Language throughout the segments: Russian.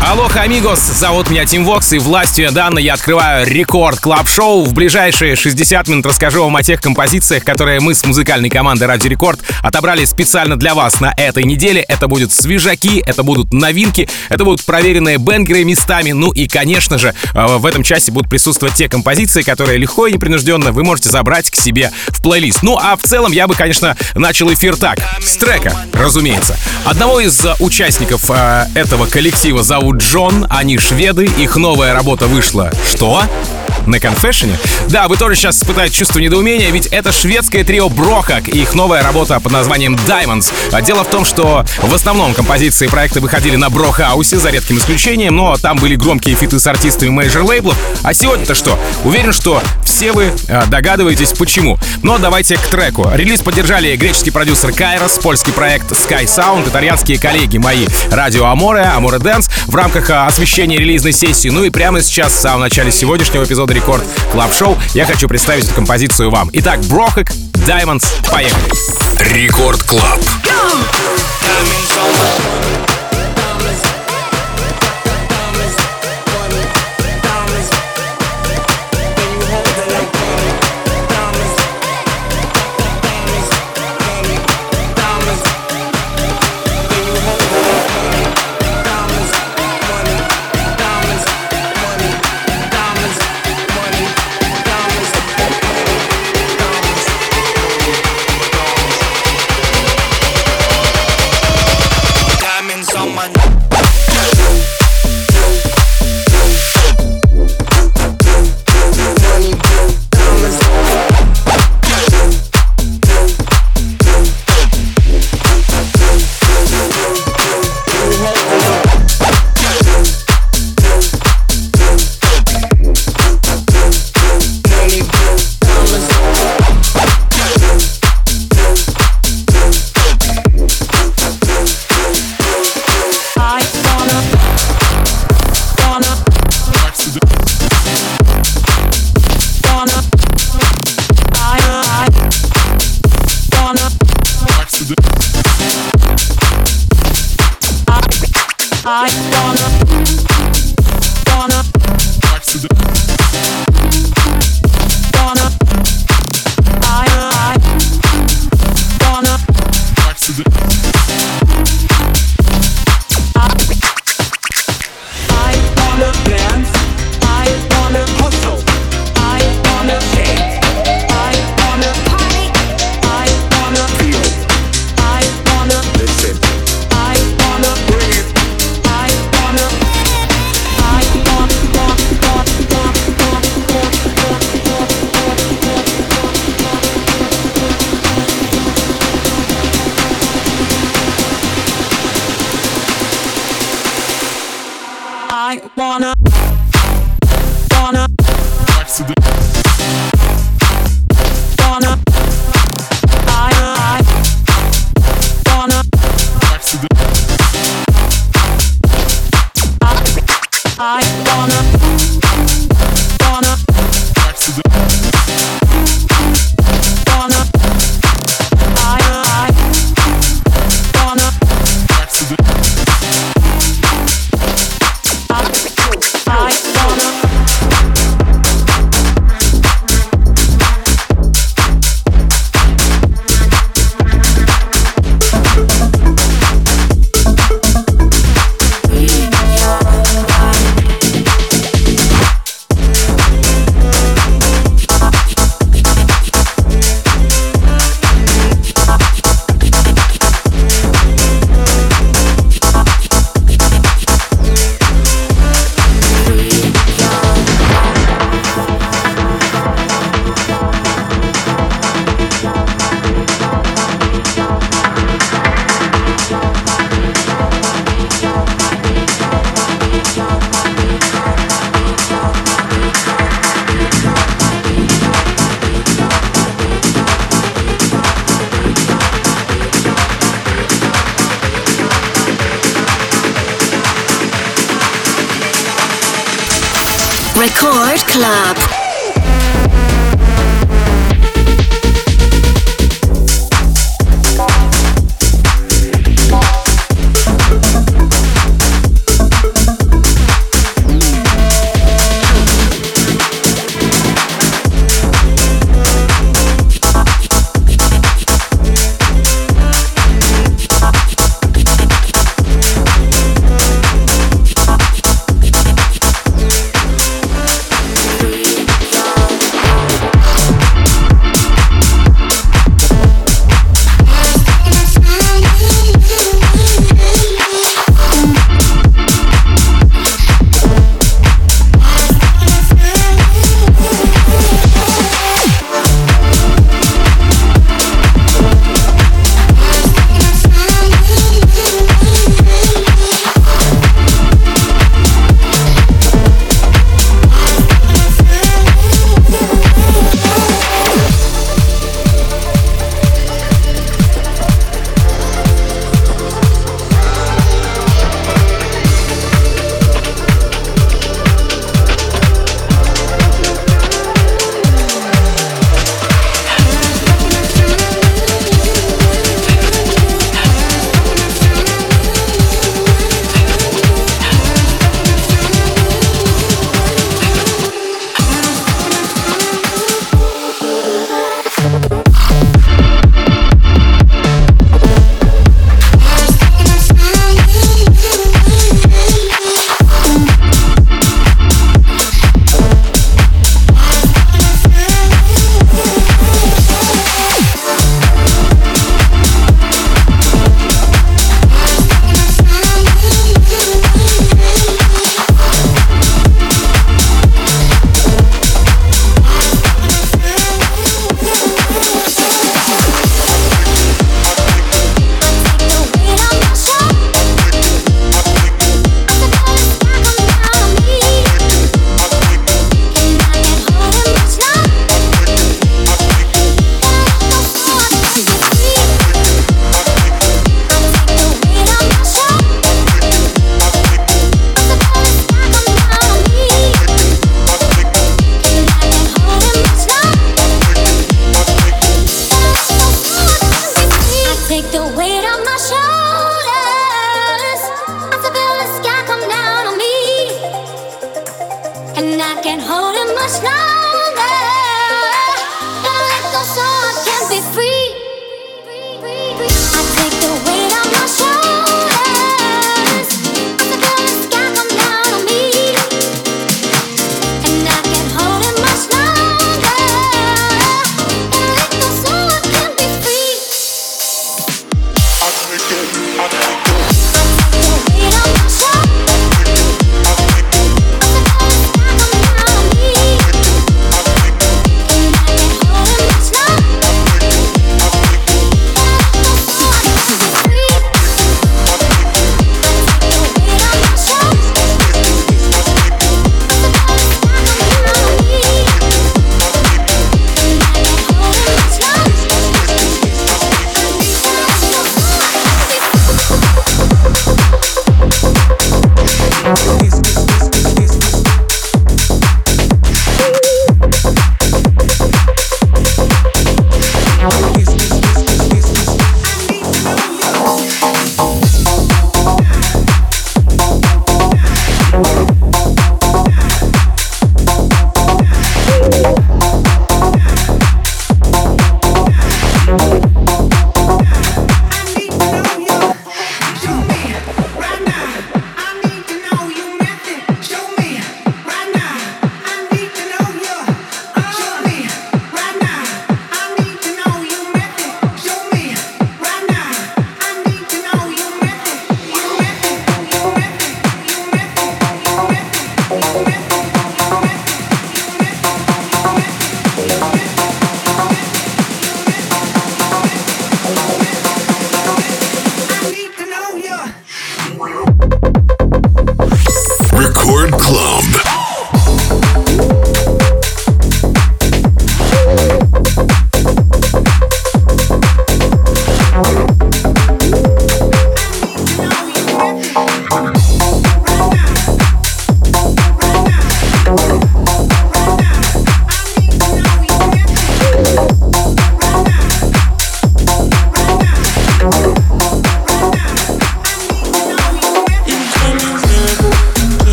Алло, amigos, зовут меня Тим Вокс, и властью данной я открываю Record Club Show В ближайшие 60 минут расскажу вам о тех композициях, которые мы с музыкальной командой Радио Рекорд отобрали специально для вас на этой неделе. Это будут свежаки, это будут новинки, это будут проверенные banger ы местами. Ну и, конечно же, э, в этом часе будут присутствовать те композиции, которые легко и непринужденно вы можете забрать к себе в плейлист. Ну а в целом я бы, конечно, начал эфир так, с трека, разумеется. Одного из участников э, этого коллектива зовут зовут Джон, они шведы, их новая работа вышла. Что? на Confession е. Да, вы тоже сейчас испытаете чувство недоумения, ведь это шведское трио Brohug и их новая работа под названием Diamonds. А дело в том, что в основном композиции проекта выходили на Brohouse е, за редким исключением, но там были громкие фиты с артистами major лейблов. А сегодня-то что? Уверен, что все вы э, догадываетесь, почему. Но давайте к треку. Релиз поддержали греческий продюсер Кайрос, польский проект Sky Sound, итальянские коллеги мои Radio Amore, Amore Dance в рамках э, освещения релизной сессии. Ну и прямо сейчас, в самом начале сегодняшнего эпизода Рекорд Club Show, я хочу представить эту композицию вам. Итак, Brohug, Diamonds, поехали. Record Club. woman.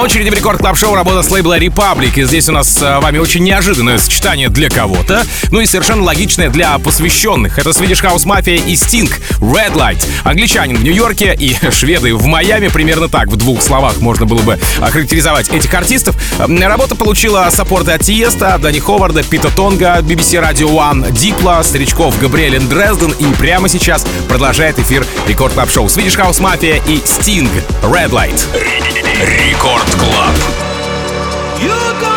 Очереди в Record Club Show работа с лейбла Republic. И здесь у нас с э, вами очень неожиданное сочетание для кого-то, ну и совершенно логичное для посвященных. Это Swedish House Mafia и Sting Red Light. Англичанин в Нью-Йорке и шведы в Майами. Примерно так, в двух словах можно было бы охарактеризовать этих артистов. Работа получила саппорты от Тиеста, Дани Ховарда, Пита Тонга, BBC Radio One, Дипла, старичков Gabriel and Dresden. И прямо сейчас продолжает эфир Record Club Show Swedish House Mafia и Sting Red Light. Рекорд Клаб. sell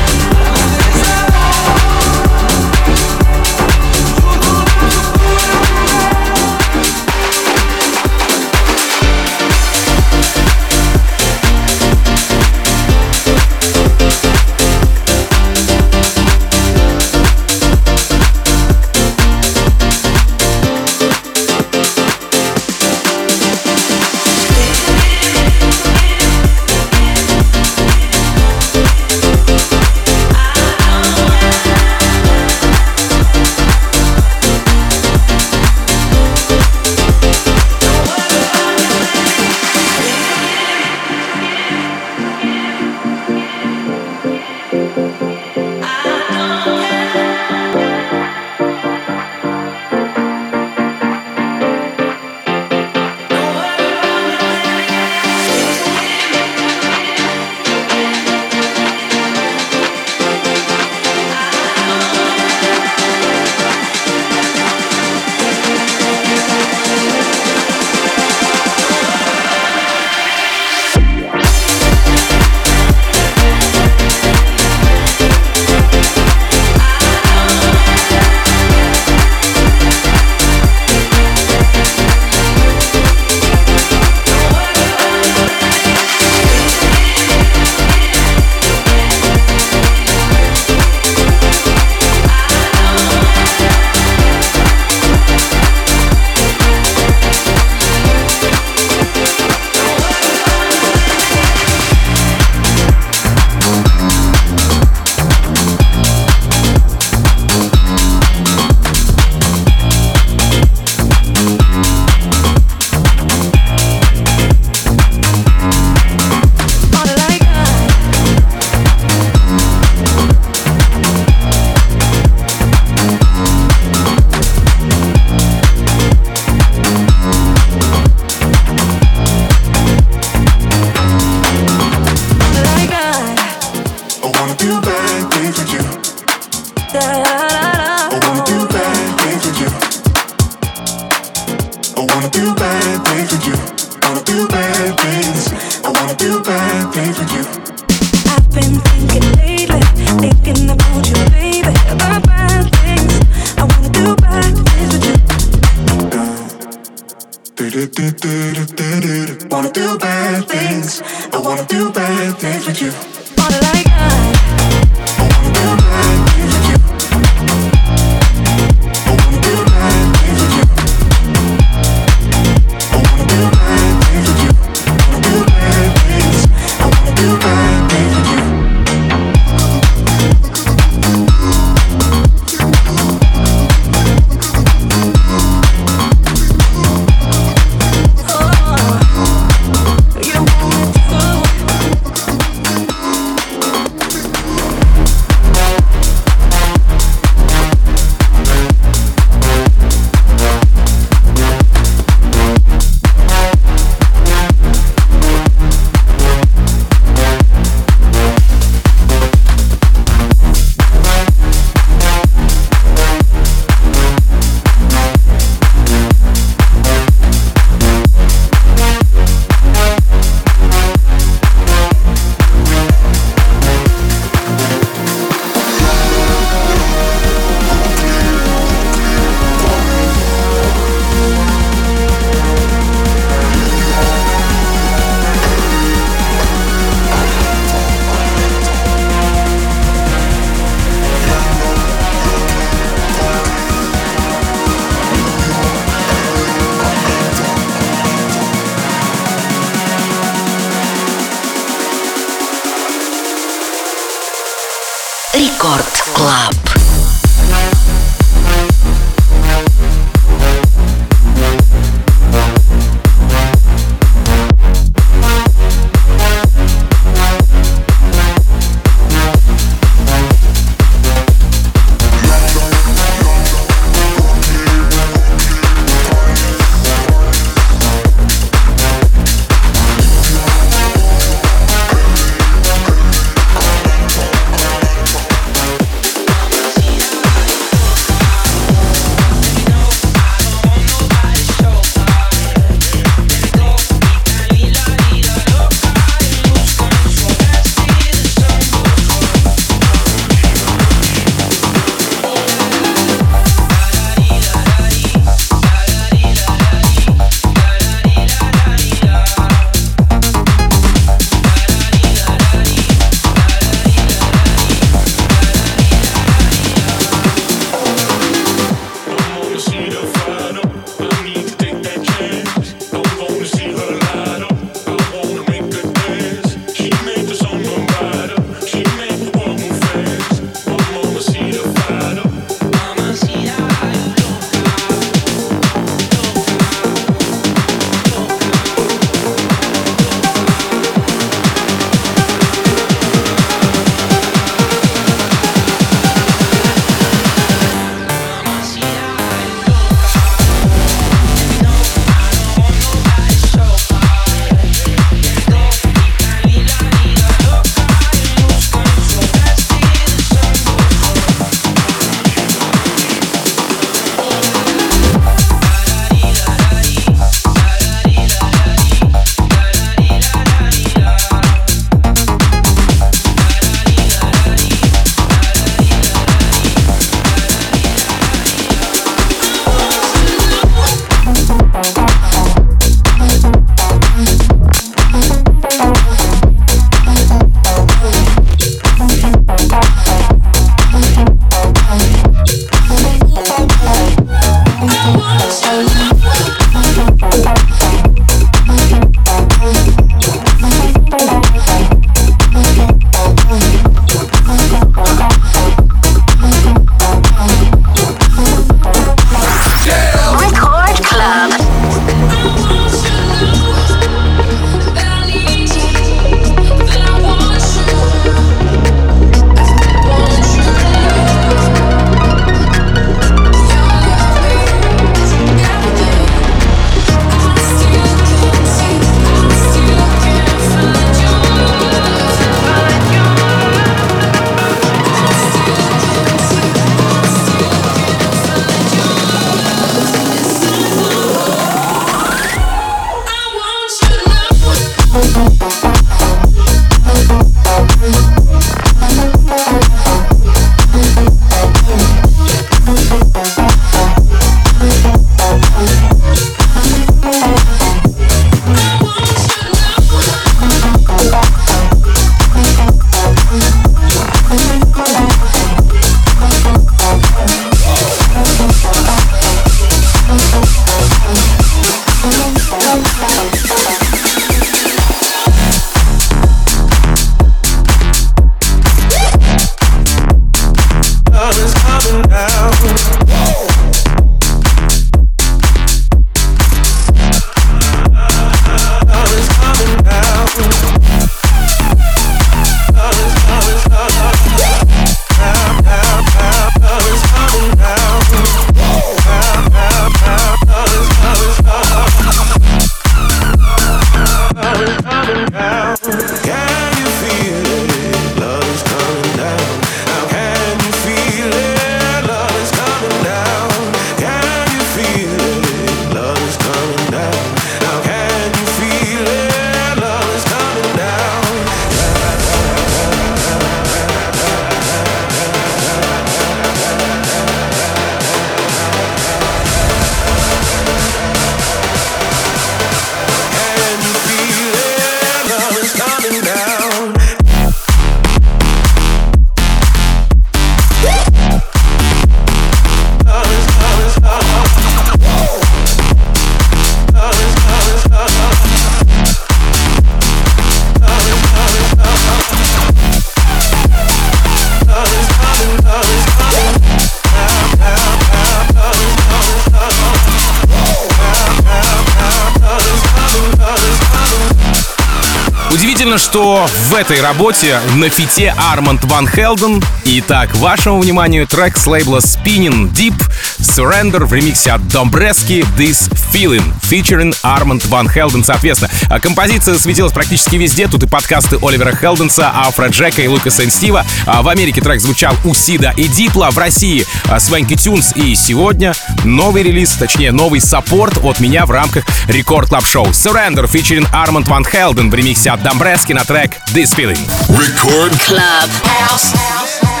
этой работе на фите Арманд Ван Хелден. Итак, вашему вниманию трек с лейбла Spinnin' Deep Surrender в ремиксе от Домбрески This Feeling, featuring Арманд Ван Хелден, соответственно. А композиция светилась практически везде. Тут и подкасты Оливера Хелденса, Афроджека и Лукаса Стива. А в Америке трек звучал у Сида и Дипла. В России Swanky Tunes. И сегодня новый релиз, точнее новый саппорт от меня в рамках Record Club Show. Surrender, featuring Арманд Ван Хелден в ремиксе от Домбрески на трек This Feeling. Record Club House.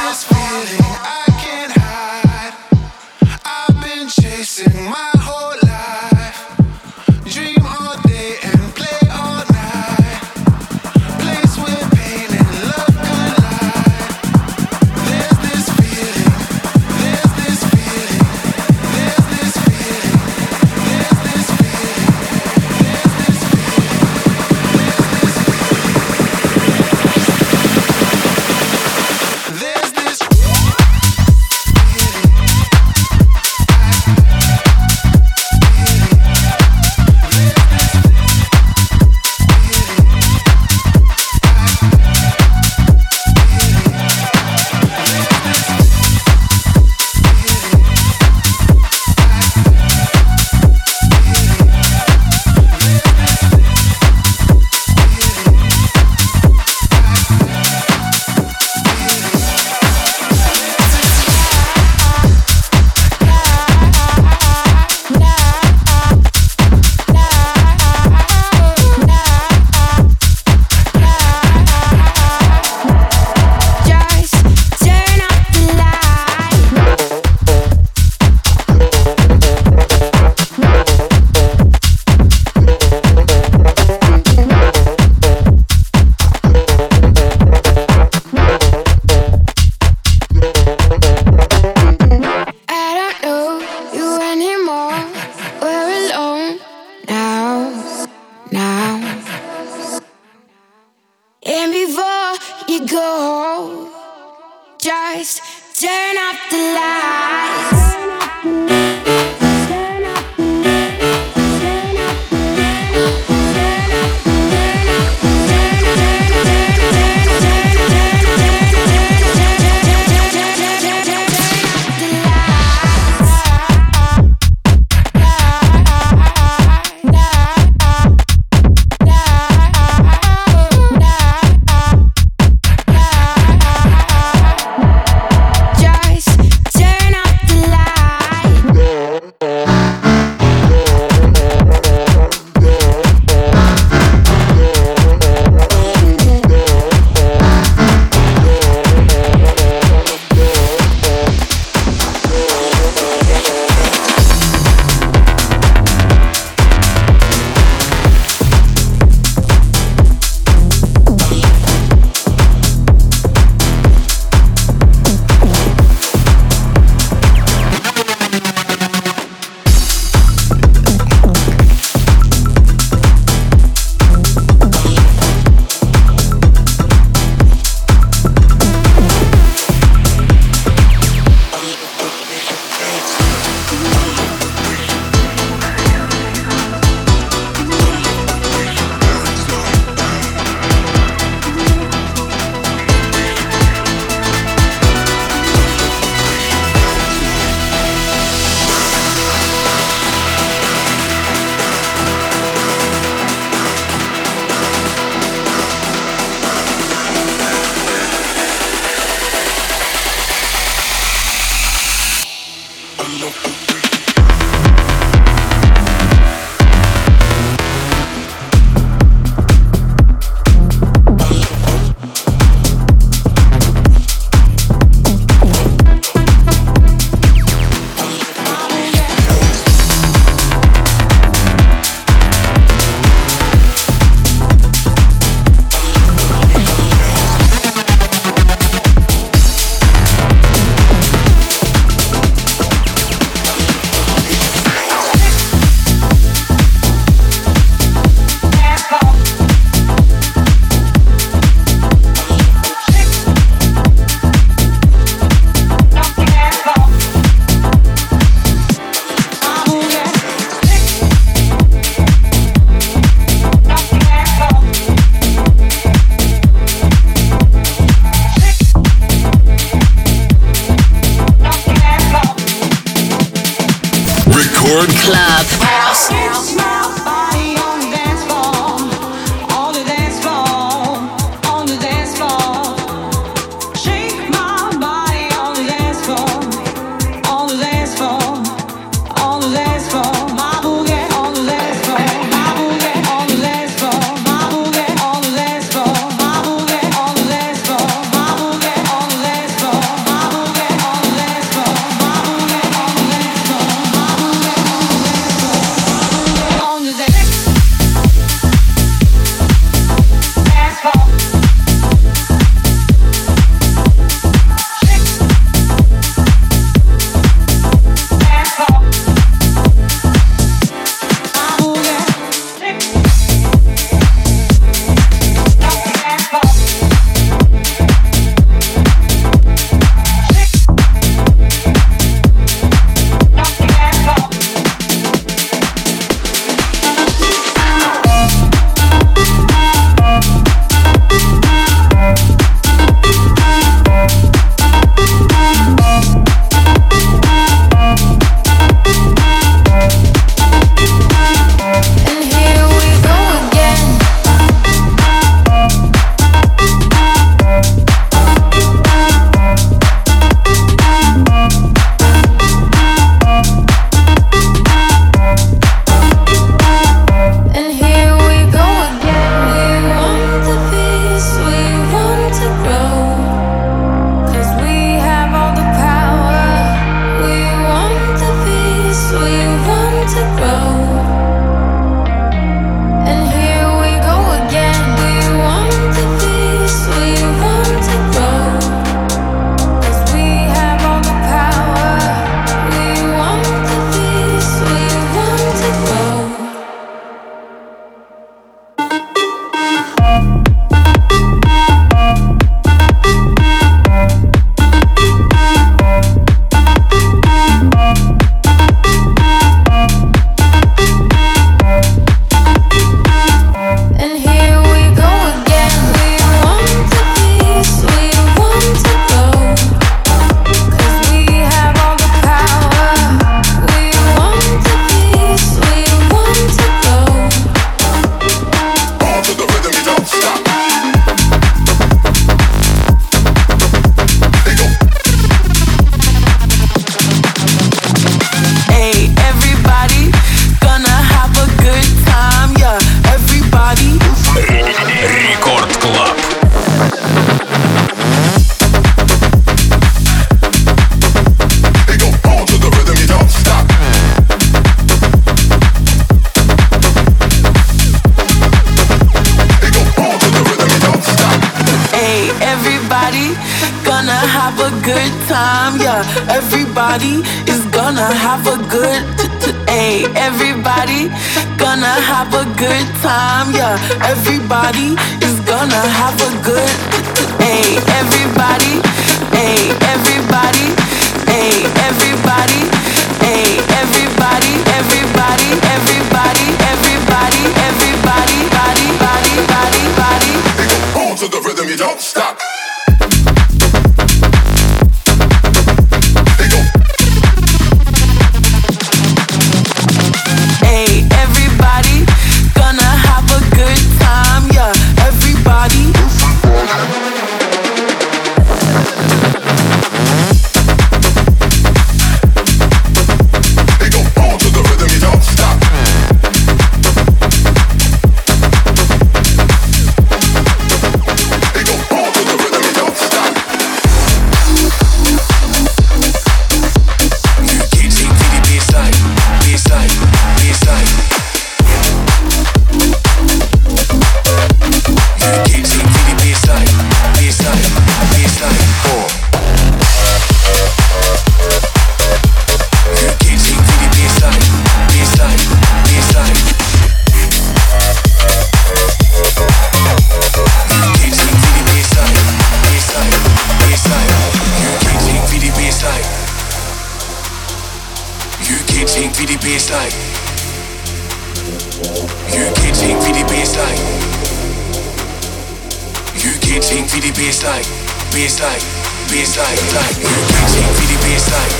PS like You can't take VDP is like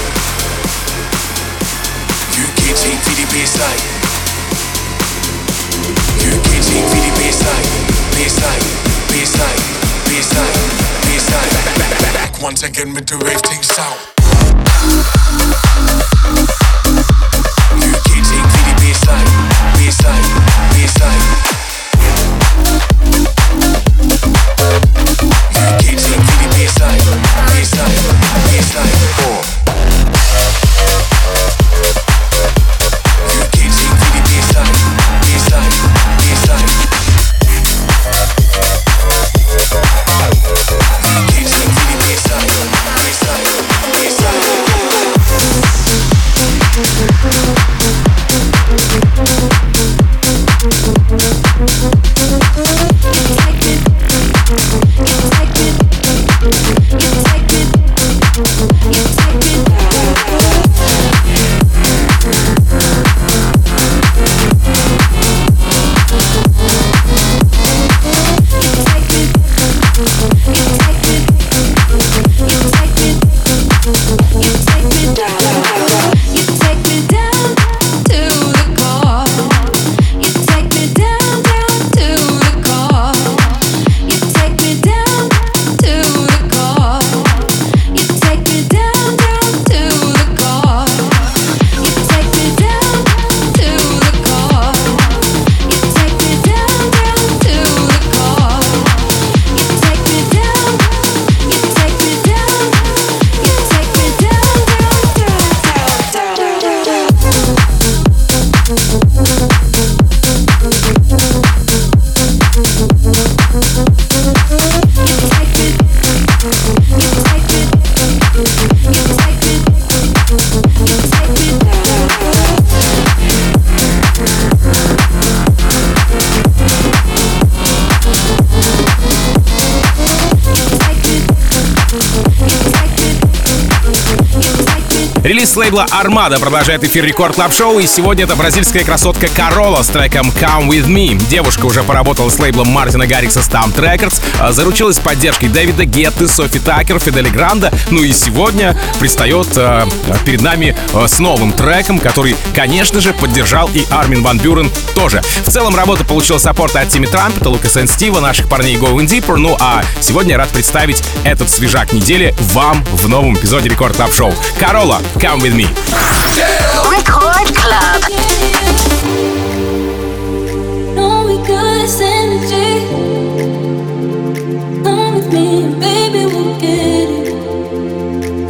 You can't take VDP is like You can't take VDP is like PS like PS like PS like PS like Back once again with the rave things out лейбла Armada продолжает эфир Record Club Show, и сегодня это бразильская красотка Карола с треком Come With Me. Девушка уже поработала с лейблом Мартина Гаррикса STMPD Records, а, заручилась поддержкой Дэвида Гетты, Sofi Tukker, Федде Ле Гранда, ну и сегодня предстает э, перед нами э, с новым треком, который, конечно же, поддержал и Армин Ван Бюрен тоже. В целом работа получила саппорт от Тимми Трампета, Лукаса Стива, наших парней Going Deeper, ну а сегодня я рад представить этот свежак недели вам в новом эпизоде Record Club Show. Карола, Come With Me. Record Club. No, we got synergy. Come with me, and baby, we'll get it.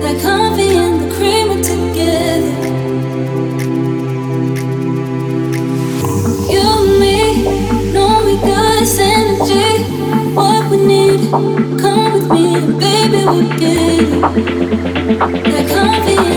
That coffee and the creamer together. You and me, no, we got synergy. What we need, come with me, and baby, we'll get it. That coffee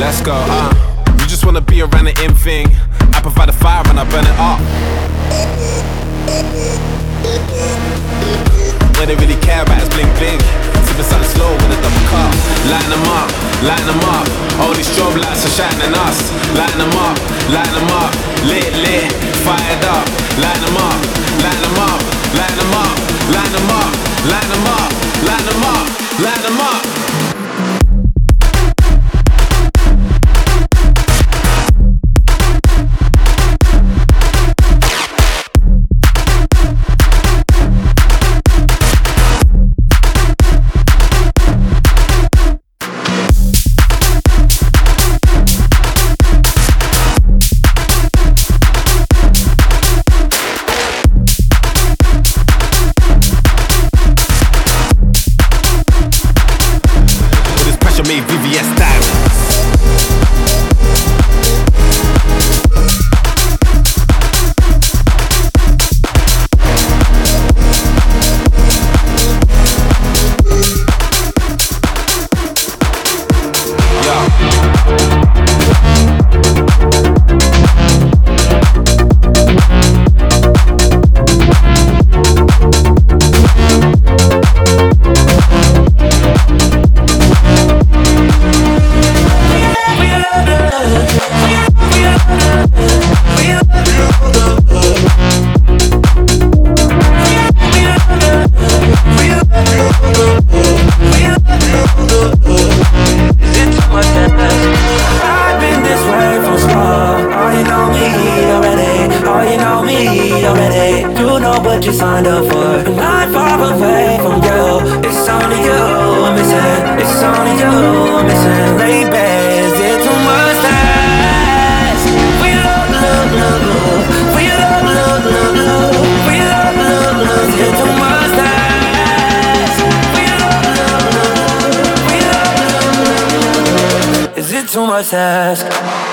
Let's go, uh. You just wanna be around the in thing. I provide the fire and I burn it up. What they really care about is bling bling. Sipping something slow with a double cup. Lighten them up, lighten them up. All these strobe lights are shining us. Lighten them up, lighten them up. Lit, lit, fired up. Lighten them up, lighten them up, lighten them up, lighten them up, lighten them up, lighten them up, lighten them up. signed up for. I'm far away from you. It's only you I'm missing. It's only you I'm missing. Late beds, it's too much time. We love, love, love, love. We love, love, love, love. We love, love, love. Too much. Is it too much to ask?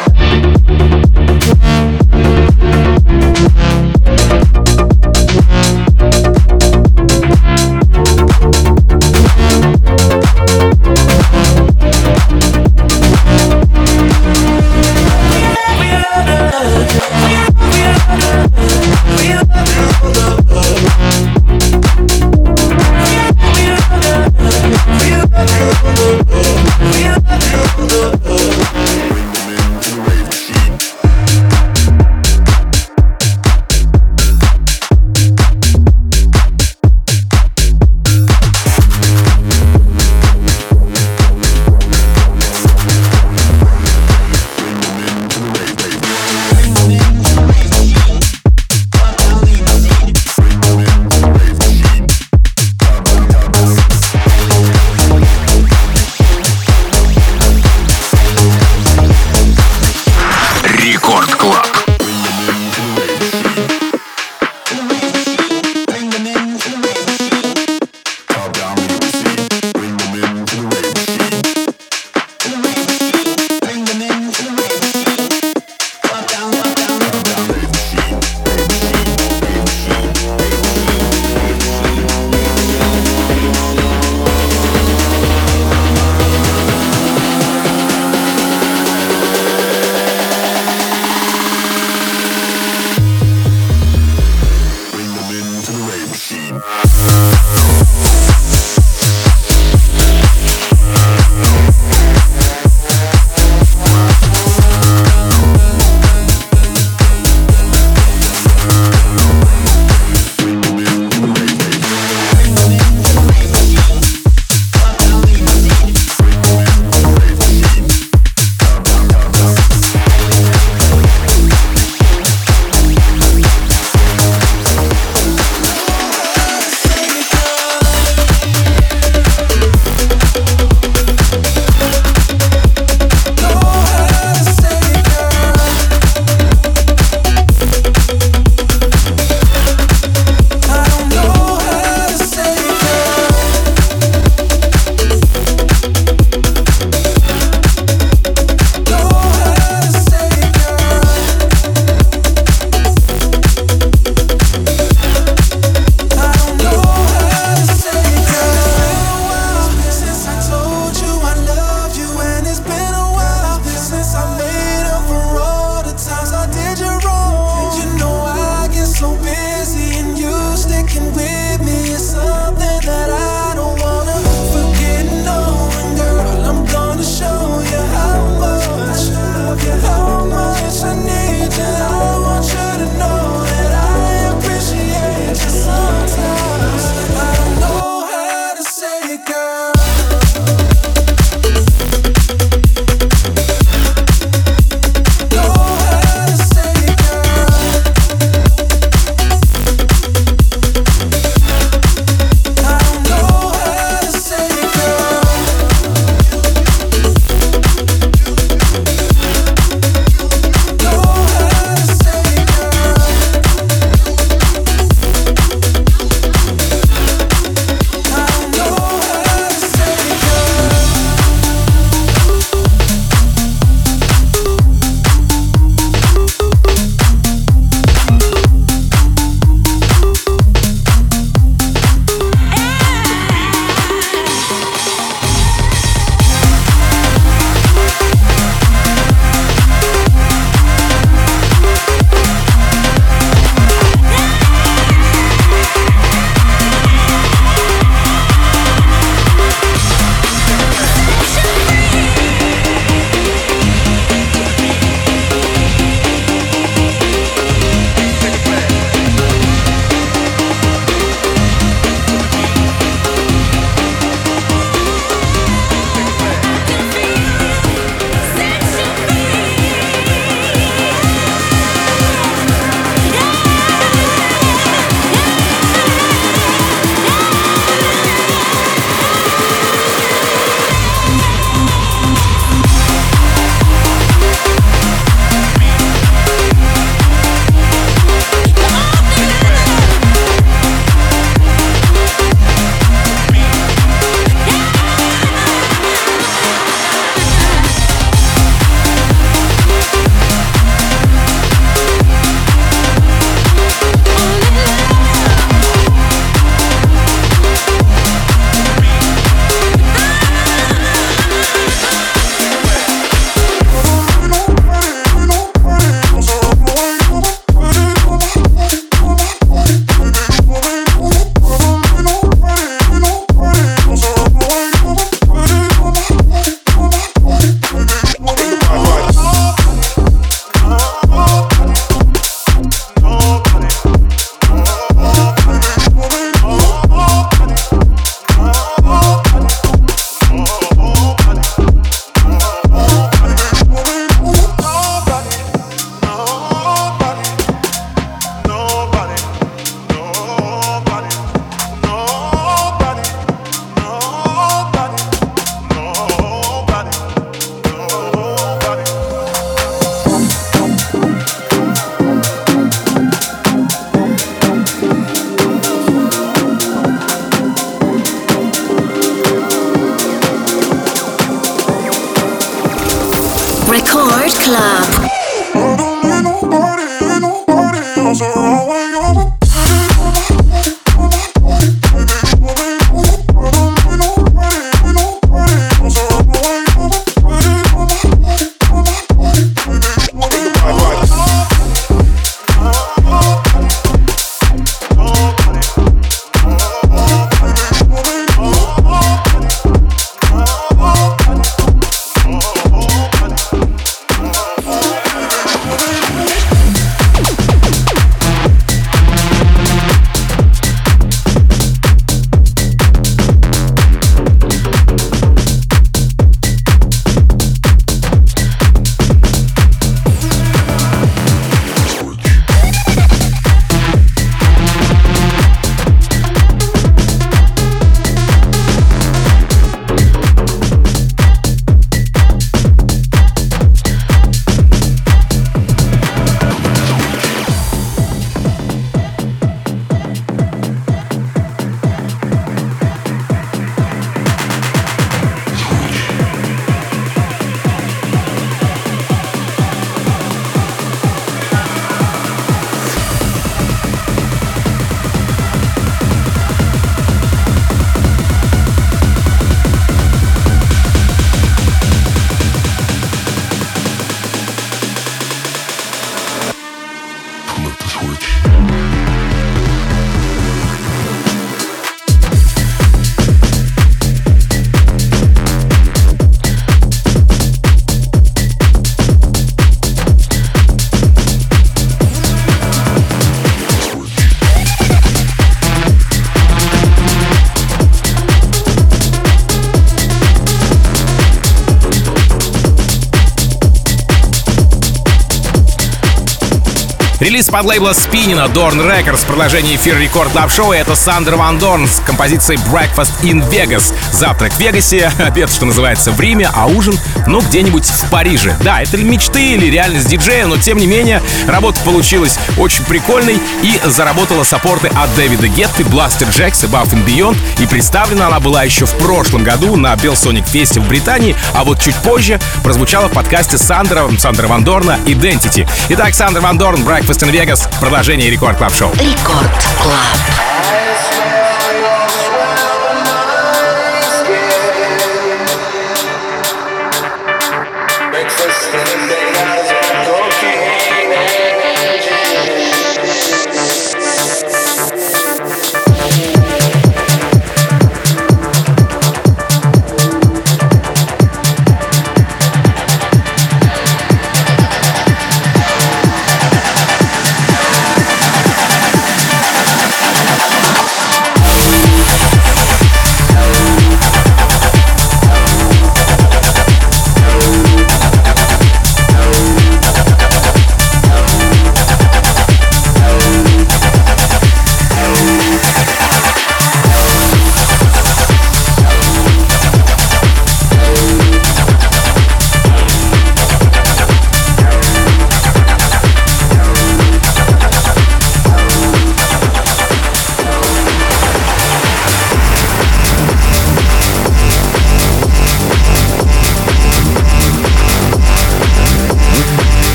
Релиз подлейбла Spinnin' а Doorn Records, продолжение эфира Record Club Show. Это Сандер Ван Дорн с композицией Breakfast in Vegas. Завтрак в Вегасе, обед, что называется, в Риме, а ужин, ну, где-нибудь в Париже. Да, это мечты или реальность диджея, но тем не менее, работа получилась очень прикольной и заработала саппорты от Дэвида Гетты, Blasterjaxx, Above and Beyond. И представлена она была еще в прошлом году на Sonic Fest в Британии, а вот чуть позже прозвучала в подкасте Сандера, Сандера Ван Дорна Identity. Итак, Сандер Ван Дорн, Breakfast in Vegas, продолжение Record Club Show. Рекорд Клаб.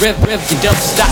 rev, rev, you dump, stop.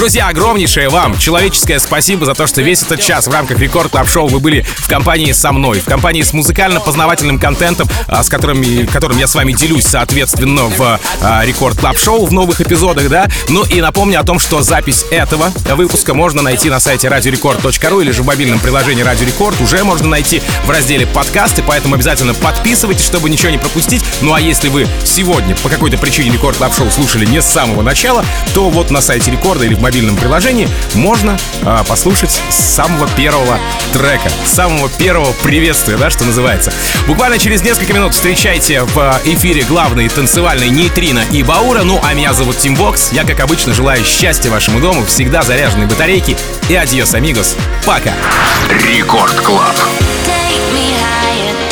Друзья, огромнейшее вам человеческое спасибо за то, что весь этот час в рамках Record Club Show вы были в компании со мной, в компании с музыкально-познавательным контентом, а, с которым, которым я с вами делюсь, соответственно, в а, Record Club Show в новых эпизодах, да. Ну и напомню о том, что запись этого выпуска можно найти на сайте radiorecord.ru или же в мобильном приложении Радио Рекорд. Уже можно найти в разделе подкасты, поэтому обязательно подписывайтесь, чтобы ничего не пропустить. Ну а если вы сегодня по какой-то причине Record Club Show слушали не с самого начала, то вот на сайте Рекорда или в мобильном приложении можно а, послушать с самого первого трека, с самого первого приветствия, да, что называется. Буквально через несколько минут встречайте в эфире главный танцевальный нейтрино и Баура. Ну, а меня зовут Тим Вокс. Я, как обычно, желаю счастья вашему дому, всегда заряженной батарейки. И adiós, amigos. Пока. Record Club. Take me higher.